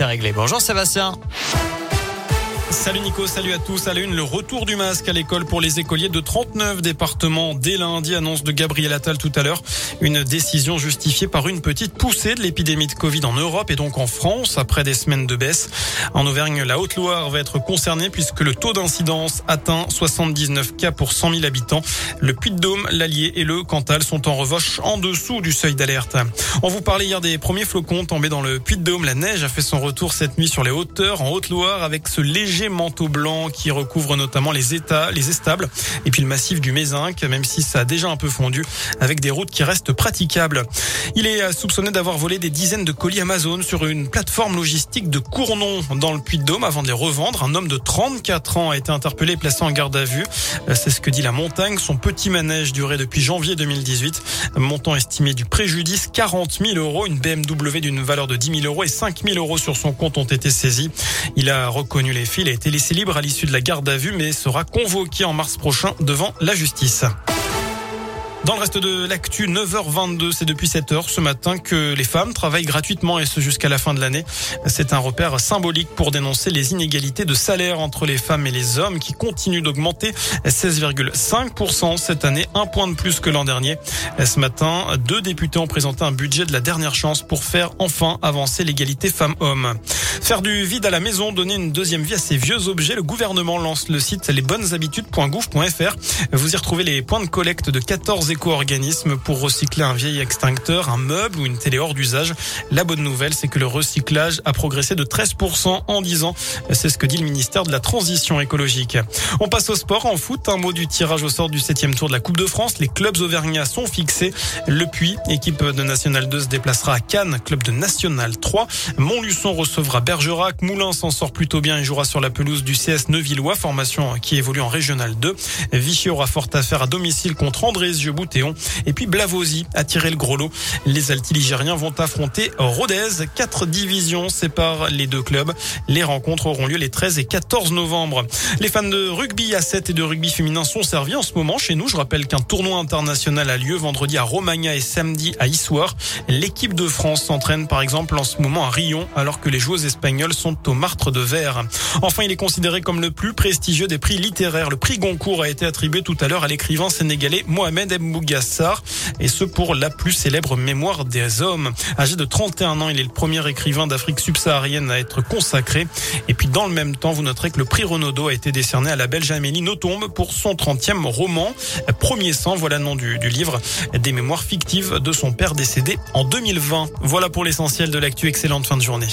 C'est réglé. Bonjour Sébastien. Salut Nico, salut à tous. À la une, le retour du masque à l'école pour les écoliers de 39 départements dès lundi, annonce de Gabriel Attal tout à l'heure. Une décision justifiée par une petite poussée de l'épidémie de Covid en Europe et donc en France après des semaines de baisse. En Auvergne, la Haute-Loire va être concernée puisque le taux d'incidence atteint 79 cas pour 100 000 habitants. Le Puy-de-Dôme, l'Allier et le Cantal sont en revanche en dessous du seuil d'alerte. On vous parlait hier des premiers flocons tombés dans le Puy-de-Dôme. La neige a fait son retour cette nuit sur les hauteurs en Haute-Loire avec ce léger manteau blanc qui recouvre notamment les états, les estables et puis le massif du Mézinc, même si ça a déjà un peu fondu avec des routes qui restent praticables. Il est soupçonné d'avoir volé des dizaines de colis Amazon sur une plateforme logistique de Cournon dans le Puy-de-Dôme avant de les revendre. Un homme de 34 ans a été interpellé et placé en garde à vue. C'est ce que dit la montagne. Son petit manège durait depuis janvier 2018. Montant estimé du préjudice 40 000 euros. Une BMW d'une valeur de 10 000 euros et 5 000 euros sur son compte ont été saisis. Il a reconnu les faits. Il a été laissé libre à l'issue de la garde à vue, mais sera convoqué en mars prochain devant la justice. Dans le reste de l'actu, 9h22, c'est depuis 7h ce matin que les femmes travaillent gratuitement et ce jusqu'à la fin de l'année. C'est un repère symbolique pour dénoncer les inégalités de salaire entre les femmes et les hommes qui continuent d'augmenter 16,5% cette année, un point de plus que l'an dernier. Ce matin, deux députés ont présenté un budget de la dernière chance pour faire enfin avancer l'égalité femmes-hommes. Faire du vide à la maison, donner une deuxième vie à ces vieux objets, le gouvernement lance le site lesbonneshabitudes.gouv.fr. Vous y retrouvez les points de collecte de 14 éco-organismes pour recycler un vieil extincteur, un meuble ou une télé hors d'usage. La bonne nouvelle, c'est que le recyclage a progressé de 13% en 10 ans. C'est ce que dit le ministère de la Transition écologique. On passe au sport en foot. Un mot du tirage au sort du septième tour de la Coupe de France. Les clubs auvergnats sont fixés. Le Puy, équipe de National 2, se déplacera à Cannes, club de National 3. Montluçon recevra Bergerac. Moulin s'en sort plutôt bien et jouera sur la pelouse du CS Neuvillois, formation qui évolue en Régional 2. Vichy aura fort à faire à domicile contre Andrézieux Et puis Blavosi a tiré le gros lot. Les altiligériens vont affronter Rodez. Quatre divisions séparent les deux clubs. Les rencontres auront lieu les 13 et 14 novembre. Les fans de rugby à 7 et de rugby féminin sont servis en ce moment chez nous. Je rappelle qu'un tournoi international a lieu vendredi à Romagna et samedi à Issoire. L'équipe de France s'entraîne par exemple en ce moment à Rion alors que les joueuses espagnoles sont au martre de verre. Enfin, il est considéré comme le plus prestigieux des prix littéraires. Le prix Goncourt a été attribué tout à l'heure à l'écrivain sénégalais Mohamed Mbougassar et ce pour la plus célèbre mémoire des hommes. Âgé de 31 ans, il est le premier écrivain d'Afrique subsaharienne à être consacré. Et puis dans le même temps, vous noterez que le prix Renaudot a été décerné à la belge Amélie Nothomb pour son 30e roman. Premier sang, voilà le nom du, du livre, des mémoires fictives de son père décédé en 2020. Voilà pour l'essentiel de l'actu. Excellente fin de journée.